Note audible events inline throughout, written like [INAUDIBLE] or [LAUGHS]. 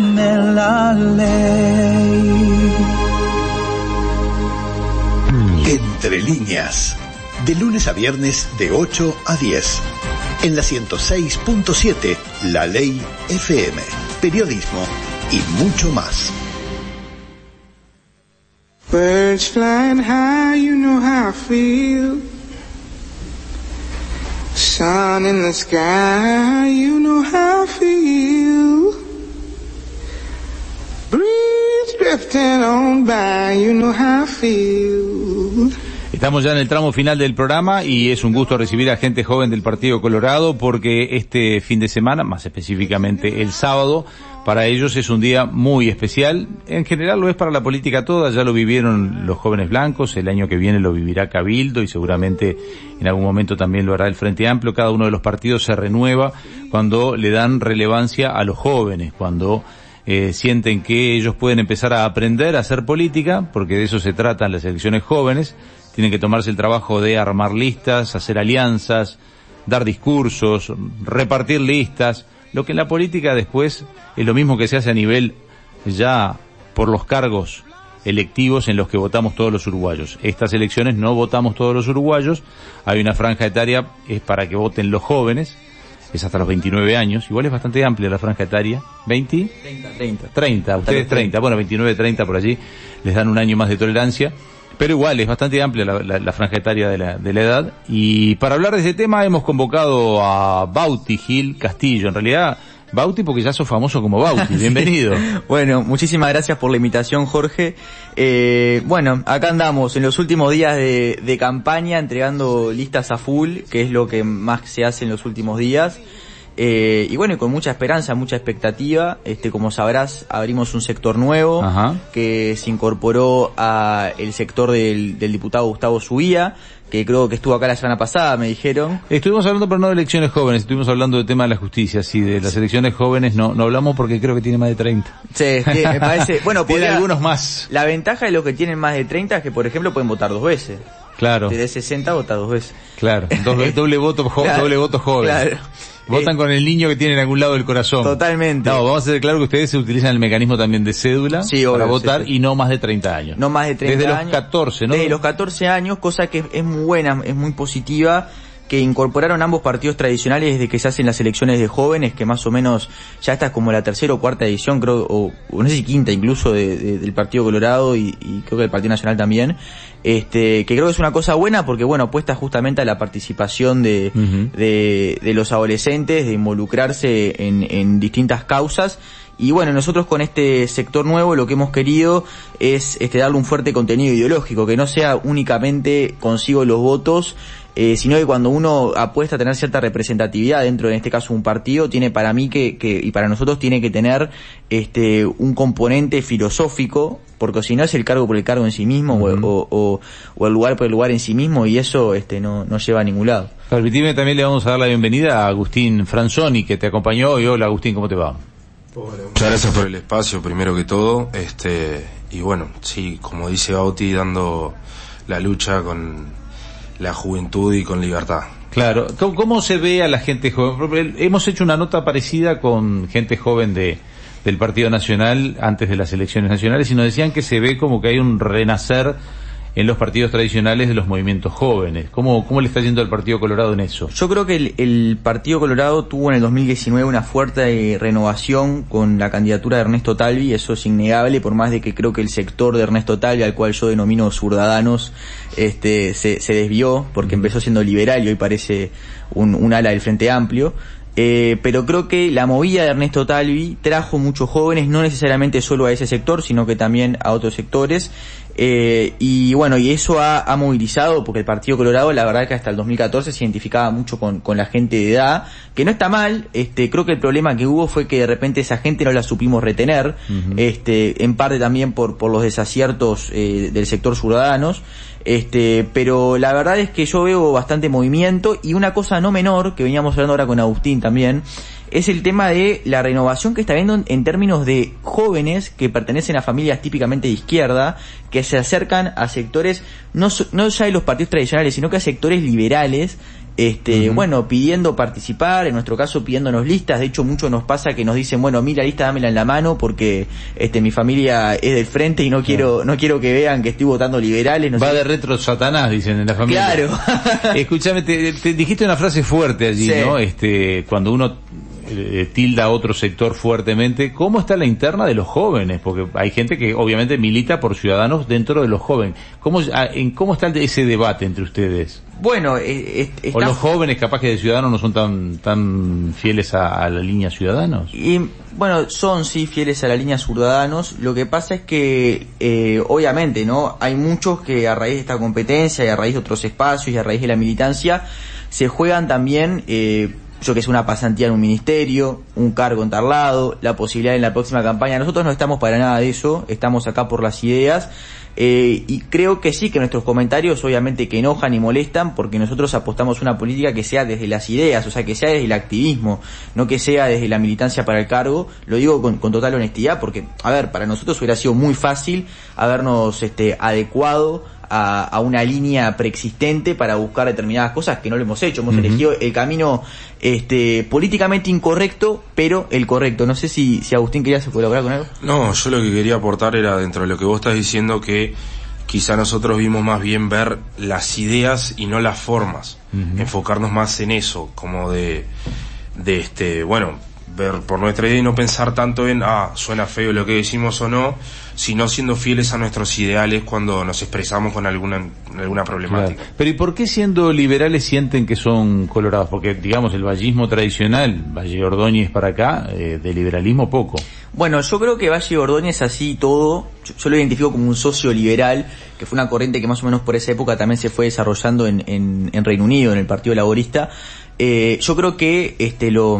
tiene la ley. Entre líneas, de lunes a viernes de 8 a 10. En la 106.7, La Ley FM, periodismo y mucho más. Birds flying high, you know how I feel. Sun in the sky, you know how I feel. Breeze drifting on by, you know how I feel. Estamos ya en el tramo final del programa y es un gusto recibir a gente joven del Partido Colorado porque este fin de semana, más específicamente el sábado, para ellos es un día muy especial. En general lo es para la política toda, ya lo vivieron los jóvenes blancos, el año que viene lo vivirá Cabildo y seguramente en algún momento también lo hará el Frente Amplio. Cada uno de los partidos se renueva cuando le dan relevancia a los jóvenes, cuando eh, sienten que ellos pueden empezar a aprender a hacer política, porque de eso se tratan las elecciones jóvenes, tienen que tomarse el trabajo de armar listas, hacer alianzas, dar discursos, repartir listas, lo que en la política después es lo mismo que se hace a nivel ya por los cargos electivos en los que votamos todos los uruguayos. Estas elecciones no votamos todos los uruguayos, hay una franja etaria, es para que voten los jóvenes, es hasta los 29 años, igual es bastante amplia la franja etaria, 20? 30, 30. 30, ustedes 30, bueno 29, 30 por allí, les dan un año más de tolerancia pero igual es bastante amplia la, la, la franja etaria de la, de la, edad. Y para hablar de ese tema hemos convocado a Bauti Gil Castillo. En realidad, Bauti porque ya sos famoso como Bauti. [LAUGHS] Bienvenido. bueno, muchísimas gracias por la invitación, Jorge. Eh, bueno, acá andamos en los últimos días de, de campaña entregando listas a full, que es lo que más se hace en los últimos días. Eh, y bueno, y con mucha esperanza, mucha expectativa, este, como sabrás, abrimos un sector nuevo Ajá. que se incorporó a el sector del, del diputado Gustavo Subía, que creo que estuvo acá la semana pasada, me dijeron. Estuvimos hablando, pero no de elecciones jóvenes, estuvimos hablando del tema de la justicia, sí, de las elecciones jóvenes no, no hablamos porque creo que tiene más de 30. Sí, sí, me parece, [LAUGHS] bueno, tiene podría- algunos más. La ventaja de los que tienen más de 30 es que, por ejemplo, pueden votar dos veces. Claro, De 60 vota dos veces. claro. Doble, [LAUGHS] doble voto, jo- Claro, doble voto joven. claro. Votan Eh, con el niño que tiene en algún lado del corazón. Totalmente. No, vamos a hacer claro que ustedes utilizan el mecanismo también de cédula Sí, para votar sí, y no más de 30 años. No más de 30 Desde años. los 14, ¿no? Desde los 14 años, cosa que es muy buena, es muy positiva, que incorporaron ambos partidos tradicionales desde que se hacen las elecciones de jóvenes, que más o menos ya esta es como la tercera o cuarta edición, creo, o, o no sé si quinta incluso de- de- del Partido Colorado y, y creo que del Partido Nacional también, este, que creo que es una cosa buena porque bueno, apuesta justamente a la participación de, de, de los adolescentes, de involucrarse en, en distintas causas. Y bueno, nosotros con este sector nuevo lo que hemos querido es este, darle un fuerte contenido ideológico, que no sea únicamente consigo los votos, eh, sino que cuando uno apuesta a tener cierta representatividad dentro, en este caso un partido, tiene para mí que, que y para nosotros tiene que tener este un componente filosófico, porque si no es el cargo por el cargo en sí mismo o- o, o- o el lugar por el lugar en sí mismo y eso este no, no lleva a ningún lado. Permitime también le vamos a dar la bienvenida a Agustín Franzoni que te acompañó hoy. Hola Agustín, ¿cómo te va? Muchas gracias por el espacio, primero que todo. Este, y bueno, sí, como dice Bauti, dando la lucha con la juventud y con libertad. Claro, ¿cómo, se ve a la gente joven? Hemos hecho una nota parecida con gente joven de del Partido Nacional antes de las elecciones nacionales y nos decían que se ve como que hay un renacer en los partidos tradicionales de los movimientos jóvenes. ¿Cómo, cómo le está yendo al Partido Colorado en eso? Yo creo que el, el Partido Colorado tuvo en el 2019 una fuerte eh, renovación con la candidatura de Ernesto Talvi, eso es innegable, por más de que creo que el sector de Ernesto Talvi, al cual yo denomino ciudadanos, este, se, se desvió porque empezó siendo liberal y hoy parece un, un ala del Frente Amplio. Eh, pero creo que la movida de Ernesto Talvi trajo muchos jóvenes, no necesariamente solo a ese sector, sino que también a otros sectores. Eh, y bueno, y eso ha, ha movilizado, porque el Partido Colorado, la verdad que hasta el 2014 se identificaba mucho con, con la gente de edad, que no está mal, este, creo que el problema que hubo fue que de repente esa gente no la supimos retener, este, en parte también por, por los desaciertos eh, del sector ciudadanos, este, pero la verdad es que yo veo bastante movimiento y una cosa no menor, que veníamos hablando ahora con Agustín también, es el tema de la renovación que está viendo en, términos de jóvenes que pertenecen a familias típicamente de izquierda, que se acercan a sectores, no, no ya de los partidos tradicionales, sino que a sectores liberales, este, bueno, pidiendo participar, en nuestro caso pidiéndonos listas, de hecho mucho nos pasa que nos dicen, bueno, mira la lista dámela en la mano porque este mi familia es del frente y no quiero no quiero que vean que estoy votando liberales. No Va sé. de retro Satanás, dicen en la familia. Claro. Escúchame, te, te dijiste una frase fuerte allí, Sí. ¿no? Este, cuando uno eh, tilda a otro sector fuertemente, ¿cómo está la interna de los jóvenes? Porque hay gente que obviamente milita por ciudadanos dentro de los jóvenes. ¿Cómo, ah, en, ¿Cómo está ese debate entre ustedes? Bueno, eh, eh, ¿O los jóvenes capaz que de ciudadanos no son tan, tan fieles a, a la línea ciudadanos? Y bueno, son sí fieles a la línea Ciudadanos. Lo que pasa es que, eh, obviamente, ¿no? Hay muchos que a raíz de esta competencia y a raíz de otros espacios y a raíz de la militancia se juegan también, eh, yo que sé, una pasantía en un ministerio, un cargo en tal lado, la posibilidad en la próxima campaña. Nosotros no estamos para nada de eso, estamos acá por las ideas. Eh, y creo que sí, que nuestros comentarios obviamente que enojan y molestan porque nosotros apostamos una política que sea desde las ideas, o sea, que sea desde el activismo, no que sea desde la militancia para el cargo. Lo digo con, con total honestidad porque, a ver, para nosotros hubiera sido muy fácil habernos este, adecuado a, a una línea preexistente para buscar determinadas cosas que no lo hemos hecho. Hemos elegido el camino este, políticamente incorrecto, pero el correcto. No sé si, si Agustín querías colaborar con algo. No, yo lo que quería aportar era dentro de lo que vos estás diciendo que quizá nosotros vimos más bien ver las ideas y no las formas, enfocarnos más en eso, como de, de este, bueno, ver por nuestra idea y no pensar tanto en, ah, suena feo lo que decimos o no, sino siendo fieles a nuestros ideales cuando nos expresamos con alguna, alguna problemática. Claro. Pero ¿y por qué siendo liberales sienten que son colorados? Porque, digamos, el vallismo tradicional, Valle Ordóñez para acá, eh, de liberalismo poco. Bueno, yo creo que Valle Ordóñez así todo, yo, yo lo identifico como un socio liberal, que fue una corriente que más o menos por esa época también se fue desarrollando en, en, en Reino Unido, en el Partido Laborista. Eh, yo creo que este lo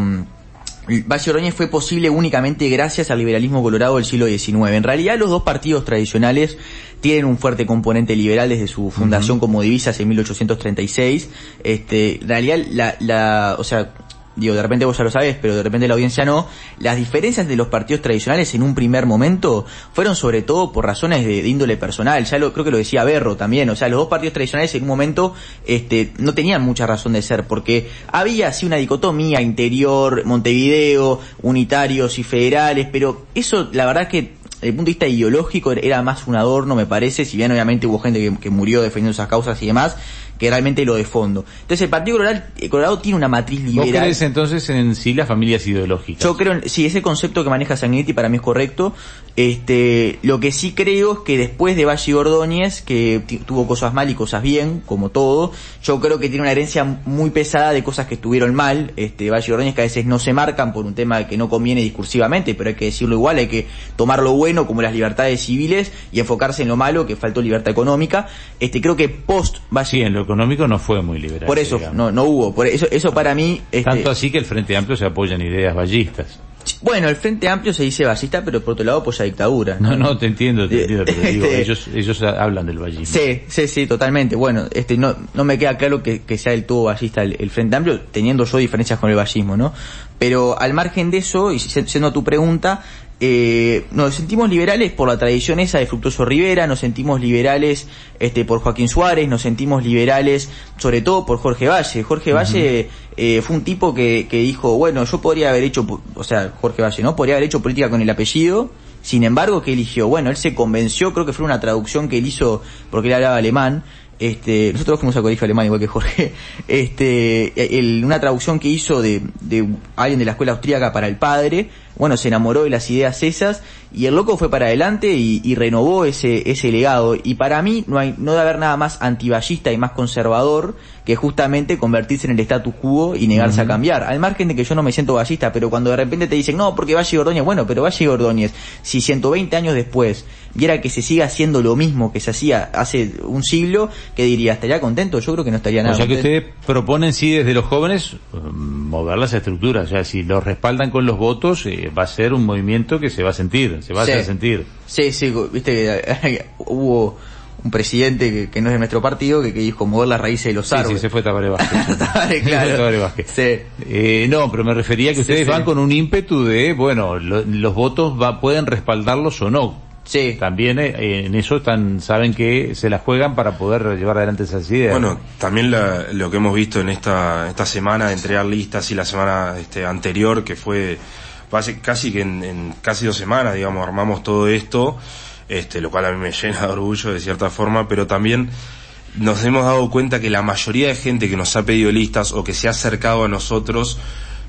Valle Ordóñez fue posible únicamente gracias al liberalismo colorado del siglo XIX. En realidad los dos partidos tradicionales tienen un fuerte componente liberal desde su fundación como divisas en 1836. Este, en realidad la, la, o sea, digo, de repente vos ya lo sabés, pero de repente la audiencia no, las diferencias de los partidos tradicionales en un primer momento fueron sobre todo por razones de, índole personal, ya lo, creo que lo decía Berro también, o sea, los dos partidos tradicionales en un momento este, no tenían mucha razón de ser, porque había así una dicotomía interior, Montevideo, unitarios y federales, pero eso la verdad que desde el punto de vista ideológico era más un adorno, me parece, si bien obviamente hubo gente que, que murió defendiendo esas causas y demás, que realmente lo de fondo. Entonces el Partido Colorado, Colorado tiene una matriz ¿Vos liberal. crees entonces en sí las familias ideológicas? Yo creo, en- sí, ese concepto que maneja Sanguinetti para mí es correcto. Este, lo que sí creo es que después de Valle Ordóñez, que tuvo cosas mal y cosas bien, como todo, yo creo que tiene una herencia muy pesada de cosas que estuvieron mal. Este, Valle Ordóñez que a veces no se marcan por un tema que no conviene discursivamente, pero hay que decirlo igual, hay que tomar lo bueno como las libertades civiles y enfocarse en lo malo, que faltó libertad económica. Este, creo que post Valle Sí, en lo económico no fue muy liberal. por eso, digamos. no, no hubo. Por eso, eso para mí, este, Tanto así que el Frente Amplio se apoya en ideas ballistas. Bueno, el Frente Amplio se dice ballista, pero por otro lado apoya dictadura. No, no, te entiendo, te entiendo, pero digo, Este- ellos, ellos hablan del ballismo. Sí, sí, sí, totalmente. Bueno, este, no, no me queda claro que, que sea del todo ballista el, el Frente Amplio, teniendo yo diferencias con el ballismo, ¿no? Pero al margen de eso, y si- siendo tu pregunta, eh, nos sentimos liberales por la tradición esa de Fructuoso Rivera, nos sentimos liberales este, por Joaquín Suárez, nos sentimos liberales sobre todo por Jorge Valle. Jorge Valle eh, fue un tipo que, que dijo, bueno, yo podría haber hecho, o sea, Jorge Valle, ¿no? Podría haber hecho política con el apellido, sin embargo, que eligió? Bueno, él se convenció, creo que fue una traducción que él hizo porque él hablaba alemán. Este, nosotros fuimos a colegio alemán igual que Jorge. [LAUGHS] Este, el- una traducción que hizo de, de alguien de la escuela austríaca para el padre. Bueno, se enamoró de las ideas esas y el loco fue para adelante y, renovó ese, ese legado. Y para mí no hay, no debe haber nada más antiballista y más conservador que justamente convertirse en el status quo y negarse a cambiar. Al margen de que yo no me siento ballista, pero cuando de repente te dicen, no, porque Valle Ordóñez, bueno, pero Valle Ordóñez, si 120 años después viera que se siga haciendo lo mismo que se hacía hace un siglo, ¿qué diría? ¿Estaría contento? Yo creo que no estaría nada O sea que ustedes proponen, sí, desde los jóvenes, eh, mover las estructuras. O sea, si los respaldan con los votos, eh, va a ser un movimiento que se va a sentir, se va Sí. a hacer sentir. Sí, sí, viste que [LAUGHS] hubo un presidente que, que no es de nuestro partido que, que dijo mover las raíces de los Sí, árboles. sí, se fue Tabaré [LAUGHS] Vázquez. Tabaré, claro. Tabaré Vázquez. Sí. Eh, no, pero me refería a que Sí, ustedes sí. van con un ímpetu de, bueno, lo- los votos va, pueden respaldarlos o no. Sí. También eh, en eso están, saben que se la juegan para poder llevar adelante esas ideas. Bueno, también lo que hemos visto en esta, esta semana de entregar listas y la semana este, anterior, que fue casi que en, casi dos semanas, digamos, armamos todo esto, este, lo cual a mí me llena de orgullo de cierta forma, pero también nos hemos dado cuenta que la mayoría de gente que nos ha pedido listas o que se ha acercado a nosotros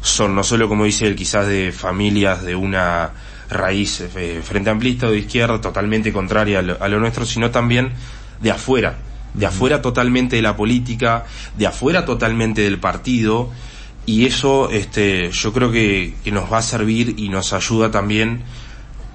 son no solo, como dice él, quizás de familias de una raíz eh, frente amplista o de izquierda totalmente contraria a lo, nuestro, sino también de afuera, de afuera totalmente de la política, de afuera totalmente del partido, y eso este, yo creo que, que nos va a servir y nos ayuda también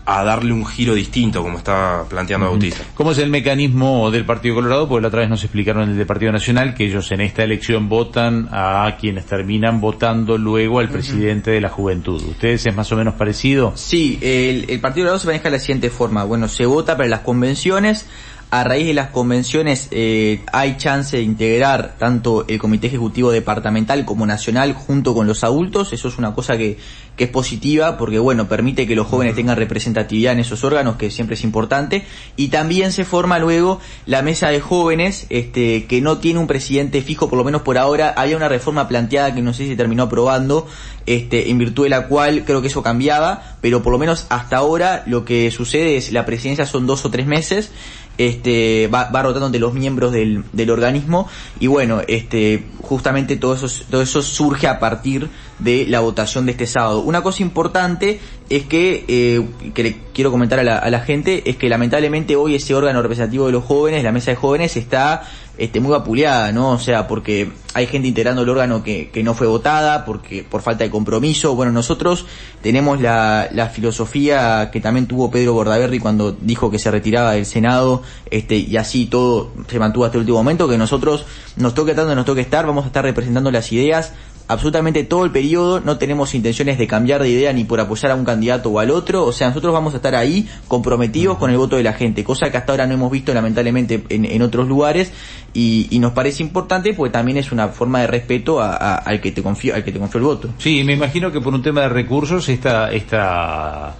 a darle un giro distinto, como está planteando Bautista. ¿Cómo es el mecanismo del Partido Colorado? Porque la otra vez nos explicaron en el del Partido Nacional que ellos en esta elección votan a quienes terminan votando luego al presidente de la juventud. ¿Ustedes es más o menos parecido? Sí, el, el Partido Colorado se maneja de la siguiente forma. Bueno, se vota para las convenciones, a raíz de las convenciones eh, hay chance de integrar tanto el Comité Ejecutivo Departamental como Nacional junto con los adultos. Eso es una cosa que, que es positiva porque, bueno, permite que los jóvenes tengan representatividad en esos órganos, que siempre es importante. Y también se forma luego la mesa de jóvenes, este, que no tiene un presidente fijo, por lo menos por ahora. Había una reforma planteada que no sé si se terminó aprobando, este, en virtud de la cual creo que eso cambiaba, pero por lo menos hasta ahora lo que sucede es la presidencia son dos o tres meses este va, va rotando de los miembros del, del organismo y bueno este justamente todo eso todo eso surge a partir de la votación de este sábado. Una cosa importante es que eh, que le quiero comentar a la, a la gente es que lamentablemente hoy ese órgano representativo de los jóvenes la mesa de jóvenes está este, muy vapuleada, ¿no? O sea, porque hay gente integrando el órgano que, que no fue votada, porque por falta de compromiso. Bueno, nosotros tenemos la, la filosofía que también tuvo Pedro Bordaberry cuando dijo que se retiraba del Senado, este, y así todo se mantuvo hasta el último momento, que nosotros nos toque tanto nos toque estar, vamos a estar representando las ideas absolutamente todo el periodo, no tenemos intenciones de cambiar de idea ni por apoyar a un candidato o al otro, o sea, nosotros vamos a estar ahí comprometidos con el voto de la gente, cosa que hasta ahora no hemos visto lamentablemente en, en otros lugares y, y, nos parece importante porque también es una forma de respeto a, a, al que te confió, al que te confió el voto. Sí, me imagino que por un tema de recursos esta, esta,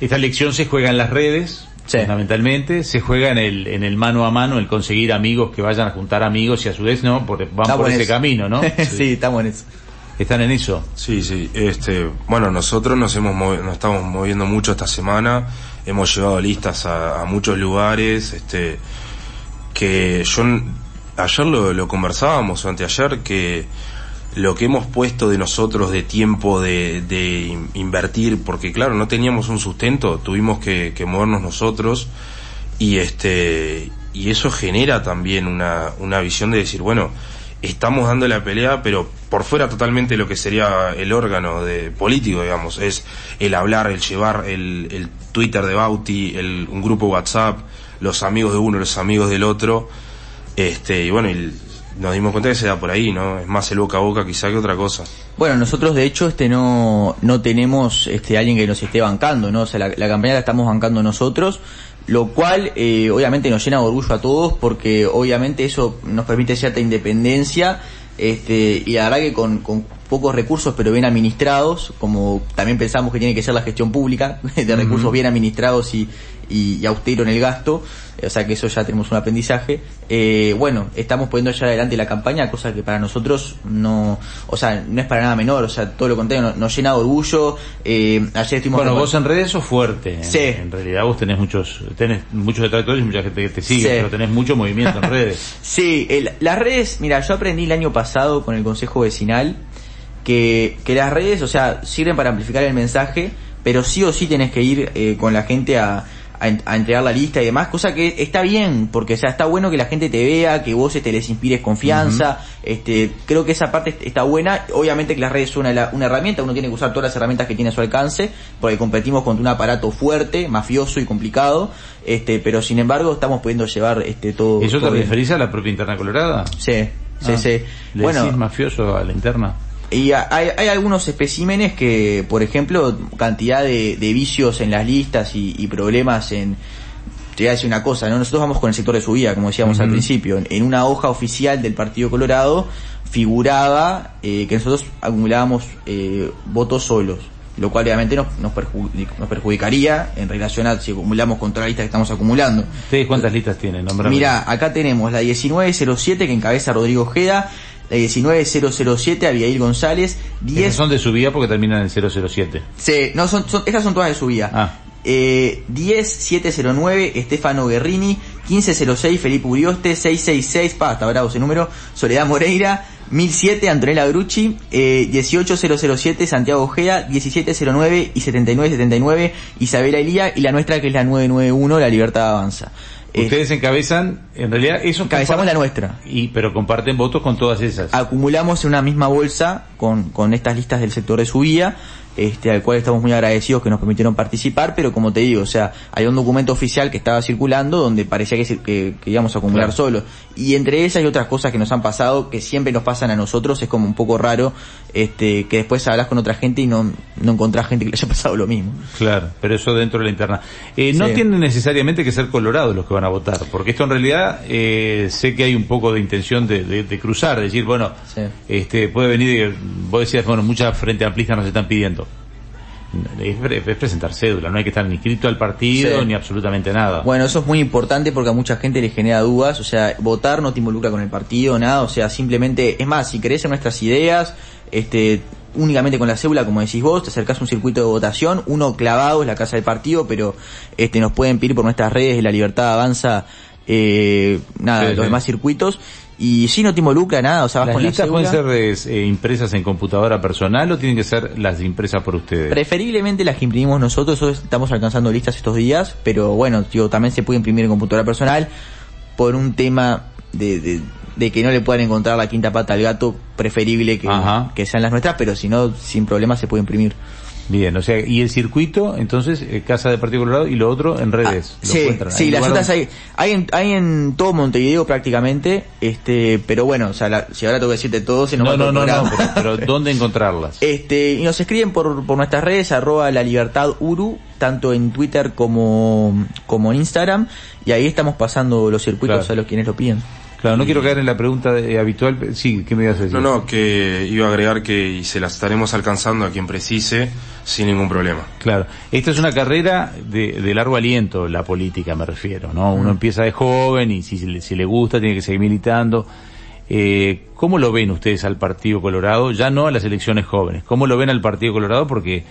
esta elección se juega en las redes, fundamentalmente. Se juega en el en el mano a mano el conseguir amigos que vayan a juntar amigos y a su vez no porque van por ese camino no [LAUGHS] sí. estamos en eso. Están en eso sí sí. Este bueno nosotros nos hemos nos estamos moviendo mucho esta semana. Hemos llevado listas a, a muchos lugares este que yo ayer lo, lo conversábamos o anteayer que lo que hemos puesto de nosotros de tiempo de, de invertir, porque claro, no teníamos un sustento, tuvimos que, que, movernos nosotros y este y eso genera también una, una visión de decir, bueno, estamos dando la pelea, pero por fuera totalmente lo que sería el órgano de político, digamos, es el hablar, el llevar el, el Twitter de Bauti, el, un grupo WhatsApp, los amigos de uno, los amigos del otro, este, y bueno, y nos dimos cuenta que se da por ahí, ¿no? Es más el boca a boca quizá que otra cosa. Bueno, nosotros de hecho este no, no tenemos este alguien que nos esté bancando, ¿no? O sea, la, la campaña la estamos bancando nosotros, lo cual eh, obviamente nos llena de orgullo a todos porque obviamente eso nos permite cierta independencia este, y la verdad que con, con pocos recursos pero bien administrados, como también pensamos que tiene que ser la gestión pública, [LAUGHS] de recursos uh -huh. bien administrados y, y, y, austero en el gasto, o sea que eso ya tenemos un aprendizaje. Eh, bueno, estamos poniendo ya adelante la campaña, cosa que para nosotros no, o sea, no es para nada menor, o sea, todo lo contrario, nos, nos llena de orgullo. Eh, ayer estuvimos bueno, vos en redes sos fuerte. Sí. En, en, realidad vos tenés muchos, tenés muchos detractores y mucha gente que te sigue, sí. pero tenés mucho movimiento en [LAUGHS] redes. sí, el, las redes, mira, yo aprendí el año pasado con el Consejo Vecinal que, que las redes, o sea, sirven para amplificar el mensaje, pero sí o sí tenés que ir eh, con la gente a, a, a, entregar la lista y demás, cosa que está bien, porque o sea, está bueno que la gente te vea, que vos te este, les inspires confianza, uh -huh. este, creo que esa parte está buena, obviamente que las redes son una, una, herramienta, uno tiene que usar todas las herramientas que tiene a su alcance, porque competimos contra un aparato fuerte, mafioso y complicado, este, pero sin embargo estamos pudiendo llevar este todo. ¿Eso todo te referís a la propia interna colorada? Sí, sí, ah, sí. ¿Le bueno, mafioso a la interna? Y hay, hay, algunos especímenes que, por ejemplo, cantidad de, de vicios en las listas y, y, problemas en... Te voy a decir una cosa, ¿no? Nosotros vamos con el sector de subida, como decíamos uh -huh. al principio. En, una hoja oficial del Partido Colorado figuraba eh, que nosotros acumulábamos eh, votos solos. lo cual obviamente nos, nos, perju- nos perjudicaría en relación a si acumulamos contra la lista que estamos acumulando. ¿Ustedes cuántas listas tienen? Mira, acá tenemos la 1907 que encabeza Rodrigo Ojeda, la 19007 Abigail González, 10 Esas son de subida porque terminan en 007. Sí, no, son, son, estas son todas de subida. Ah. Eh, 10709 Estefano Guerrini, 1506 Felipe Urioste, 666, pa, está bravo ese número, Soledad Moreira, 1007 Antonella Grucci, eh, 18007 Santiago Ojeda, 1709 y 7979 Isabela Elía y la nuestra que es la 991 La Libertad Avanza. Ustedes encabezan, en realidad, eso Encabezamos la nuestra. Y, pero comparten votos con todas esas. acumulamos en una misma bolsa con, con estas listas del sector de subida, este, al cual estamos muy agradecidos que nos permitieron participar, pero como te digo, o sea, hay un documento oficial que estaba circulando donde parecía que, se- que, que íbamos a acumular Claro. solo. Y entre esas y otras cosas que nos han pasado, que siempre nos pasan a nosotros, es como un poco raro, este, que después hablas con otra gente y no, no encontrás gente que le haya pasado lo mismo. Claro, pero eso dentro de la interna. Eh, no Sí. tienen necesariamente que ser colorados los que van a votar, porque esto en realidad eh, sé que hay un poco de intención de, de- de cruzar, de decir, bueno, Sí. este puede venir, vos decías, bueno, muchas frente amplistas nos están pidiendo. Es, es presentar cédula, no hay que estar ni inscrito al partido Sí. ni absolutamente nada. Bueno, eso es muy importante porque a mucha gente le genera dudas, o sea, votar no te involucra con el partido, nada, o sea, simplemente, es más, si crees en nuestras ideas, este, únicamente con la cédula, como decís vos, te acercás a un circuito de votación, uno clavado es la casa del partido, pero este, nos pueden pedir por nuestras redes de la libertad avanza, eh, nada, Sí, los sí. demás circuitos, y si no te involucra nada, o sea, vas ¿Las con listas pueden ser eh, impresas en computadora personal o tienen que ser las impresas por ustedes? Preferiblemente las que imprimimos nosotros, estamos alcanzando listas estos días, pero bueno, tío, también se puede imprimir en computadora personal por un tema de, de, de que no le puedan encontrar la quinta pata al gato, preferible que, Ajá. que sean las nuestras, pero si no, sin problema se puede imprimir. Bien, o sea, y el circuito, entonces, eh, Casa de Partido Colorado y lo otro en redes. lo sí, encuentran. sí, las otras donde- hay, hay en, hay en todo Montevideo prácticamente, este, pero bueno, o sea, la- si ahora tengo que decirte todo, se nos No, va no, no, no, programa. pero, pero ¿dónde encontrarlas? [LAUGHS] Este, y nos escriben por, por nuestras redes, arroba la libertad uru, tanto en Twitter como, como en Instagram, y ahí estamos pasando los circuitos Claro. a los quienes lo piden. Claro, no quiero caer en la pregunta de- habitual. pero- Sí, ¿qué me ibas a decir? No, no, que iba a agregar que se la estaremos alcanzando a quien precise sin ningún problema. Claro, esta es una carrera de, de largo aliento, la política me refiero, ¿no? Uno empieza de joven y si, le- si le gusta tiene que seguir militando. Eh, ¿Cómo lo ven ustedes al Partido Colorado? Ya no a las elecciones jóvenes. ¿Cómo lo ven al Partido Colorado? Porque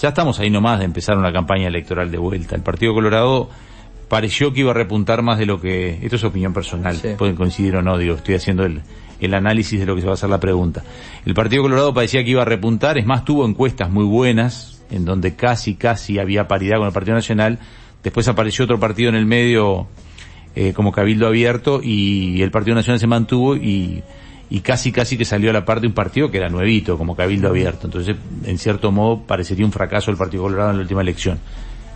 ya estamos ahí nomás de empezar una campaña electoral de vuelta. El Partido Colorado pareció que iba a repuntar más de lo que... Esto es opinión personal, Sí. pueden coincidir o no, digo, estoy haciendo el, el análisis de lo que se va a hacer la pregunta. El Partido Colorado parecía que iba a repuntar, es más, tuvo encuestas muy buenas, en donde casi, casi había paridad con el Partido Nacional, después apareció otro partido en el medio eh, como Cabildo Abierto y el Partido Nacional se mantuvo y, y casi, casi que salió a la par de un partido que era nuevito, como Cabildo Abierto. Entonces, en cierto modo, parecería un fracaso el Partido Colorado en la última elección.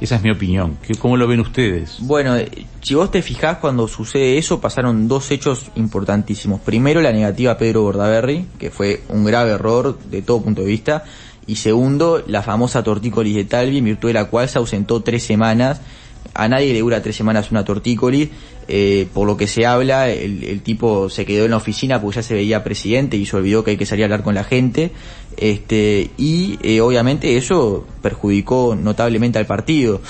Esa es mi opinión. ¿Qué- ¿Cómo lo ven ustedes? Bueno, eh, si vos te fijás cuando sucede eso, pasaron dos hechos importantísimos. Primero, la negativa a Pedro Bordaberry, que fue un grave error de todo punto de vista. Y segundo, la famosa tortícolis de Talvi, en virtud de la cual se ausentó tres semanas. A nadie le dura tres semanas una tortícolis. Eh, por lo que se habla, el, el tipo se quedó en la oficina porque ya se veía presidente y se olvidó que hay que salir a hablar con la gente. Este, y eh, obviamente eso perjudicó notablemente al partido.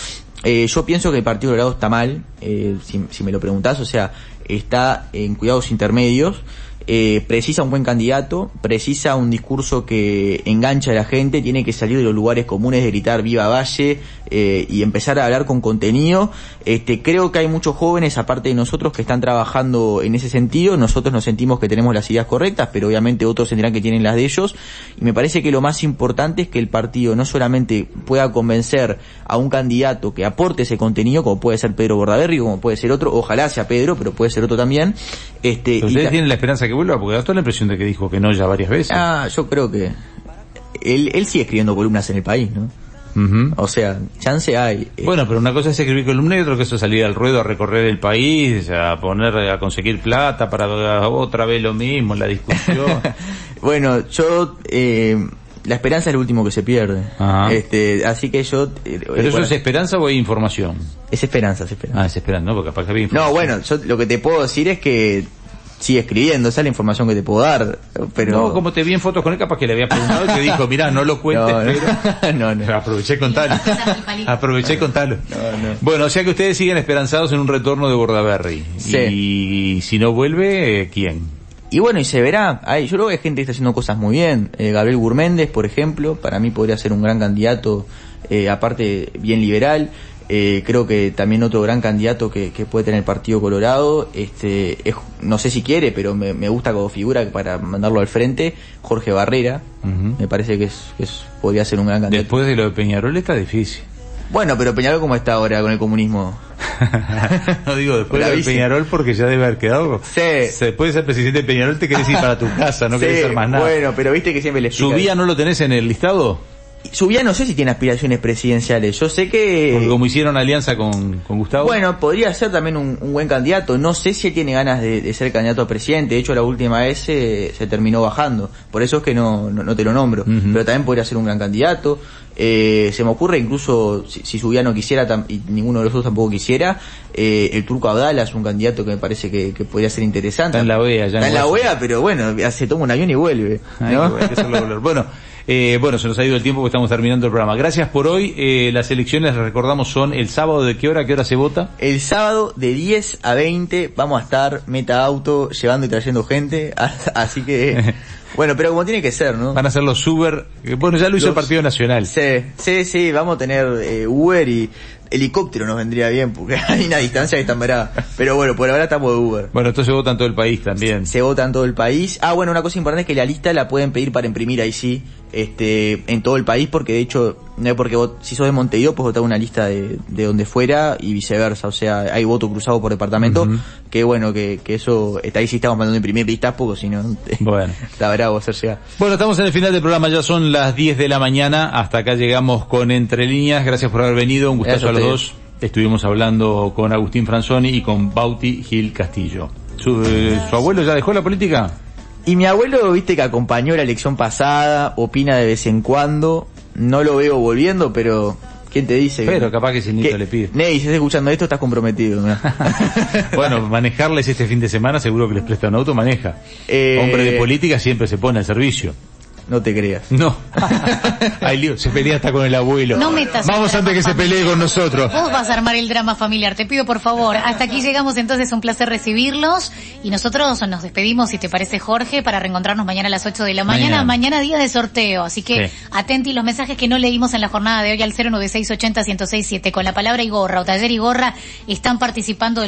Eh, yo pienso que el Partido Colorado está mal, eh, si, si me lo preguntás, o sea, está en cuidados intermedios, eh, precisa un buen candidato, precisa un discurso que engancha a la gente, tiene que salir de los lugares comunes de gritar viva Valle eh, y empezar a hablar con contenido. Este, creo que hay muchos jóvenes, aparte de nosotros, que están trabajando en ese sentido. Nosotros nos sentimos que tenemos las ideas correctas, pero obviamente otros sentirán que tienen las de ellos. Y me parece que lo más importante es que el partido no solamente pueda convencer a un candidato que aporte ese contenido, como puede ser Pedro Bordaberry, como puede ser otro, ojalá sea Pedro, pero puede ser otro también. Este, Pero ¿Ustedes tienen la esperanza que vuelva? Porque da toda la impresión de que dijo que no ya varias veces. Ah, yo creo que él, él sigue escribiendo columnas en el país, ¿no? Ujú. O sea, chance hay. Eh, Bueno, pero una cosa es escribir columna y otra cosa es salir al ruedo a recorrer el país, a poner, a conseguir plata para otra vez lo mismo, la discusión. [LAUGHS] bueno, yo eh, la esperanza es lo último que se pierde. Ajá. Este, así que yo eh, ¿Pero eso bueno, es esperanza o hay información? es esperanza, es esperanza. Ah, es esperanza, no, porque capaz que había información. No, bueno, yo lo que te puedo decir es que sigue escribiendo, esa es la información que te puedo dar, pero... No, como te vi en fotos con él, capaz que le había preguntado y te dijo, mirá, no lo cuentes, No, no. pero... [LAUGHS] No, no. Aproveché contarlo. [LAUGHS] Aproveché no. Bueno, o sea que ustedes siguen esperanzados en un retorno de Bordaberry. Sí. Y si no vuelve, eh, ¿quién? Y bueno, y se verá. Hay, yo creo que hay gente que está haciendo cosas muy bien. Eh, Gabriel Gurméndez, por ejemplo, para mí podría ser un gran candidato, eh, aparte bien liberal. Eh, creo que también otro gran candidato que, que puede tener el Partido Colorado, este, es, no sé si quiere, pero me, me gusta como figura para mandarlo al frente, Jorge Barrera. Me parece que, es, que es- podría ser un gran candidato. Después de lo de Peñarol está difícil. Bueno, pero Peñarol cómo está ahora con el comunismo. [LAUGHS] no digo después de. Peñarol porque ya debe haber quedado. Sí. Después de ser presidente de Peñarol te querés ir para tu casa, no Sí, querés hacer más nada. Bueno, pero viste que siempre le ¿Subía no lo tenés en el listado? Subía no sé si tiene aspiraciones presidenciales. Yo sé que... Porque como hicieron alianza con, con Gustavo. Bueno, podría ser también un, un buen candidato. No sé si él tiene ganas de, de ser candidato a presidente. De hecho, la última vez eh, se terminó bajando. Por eso es que no, no, no te lo nombro. Pero también podría ser un gran candidato. Eh, se me ocurre incluso, si, si Subía no quisiera tam- y ninguno de los otros tampoco quisiera, eh, el Turco Abdala es un candidato que me parece que, que podría ser interesante. Está en la OEA, ya Está en la. OEA, pero bueno, se toma un avión y vuelve. Ay, ¿no? hay que hacerlo volver. Bueno, eh, bueno, se nos ha ido el tiempo porque estamos terminando el programa. Gracias por hoy. Eh, las elecciones, recordamos, son el sábado de qué hora, qué hora se vota. El sábado de 10 a 20 vamos a estar meta auto llevando y trayendo gente, [LAUGHS] así que [LAUGHS] bueno, pero como tiene que ser, ¿no? Van a ser los Uber. eh, Bueno, ya lo hizo Los- el Partido Nacional. Sí, sí, sí, vamos a tener eh, Uber y helicóptero nos vendría bien porque [LAUGHS] hay una distancia que está brava. Pero bueno, por ahora estamos de Uber. Bueno, entonces vota en todo el país también. Se vota en todo el país. Ah, bueno, una cosa importante es que la lista la pueden pedir para imprimir ahí sí, este, en todo el país, porque de hecho, no es porque vos, si sos de Montevideo, puedes votar una lista de, de donde fuera y viceversa. O sea, hay voto cruzado por departamento, que bueno, que, que eso, está ahí sí estamos mandando imprimir listas, porque si no, [LAUGHS] Bueno. está bravo hacer llegar. Bueno, estamos en el final del programa, ya son las 10 de la mañana, hasta acá llegamos con Entre Líneas, gracias por haber venido, un gustazo a los dos. Estuvimos hablando con Agustín Franzoni y con Bauti Gil Castillo. ¿Su, eh, ¿Su abuelo ya dejó la política? Y mi abuelo, viste que acompañó la elección pasada, opina de vez en cuando, no lo veo volviendo, pero ¿quién te dice? Pero capaz que si Nito le pide. Ney, si estás escuchando esto, estás comprometido. ¿no? [LAUGHS] Bueno, manejarles este fin de semana seguro que les presta un auto, maneja. Eh, Hombre de política siempre se pone al servicio. No te creas. No. [LAUGHS] Ay, lío, se pelea hasta con el abuelo. No metas Vamos antes que se pelee con nosotros. Vos vas a armar el drama familiar, te pido por favor. Hasta aquí llegamos entonces, un placer recibirlos y nosotros nos despedimos, si te parece Jorge, para reencontrarnos mañana a las 8 de la mañana, Mañana. mañana, día de sorteo, así que Sí. atenti los mensajes que no leímos en la jornada de hoy al 09680 1067 con la palabra Igorra o taller Igorra están participando del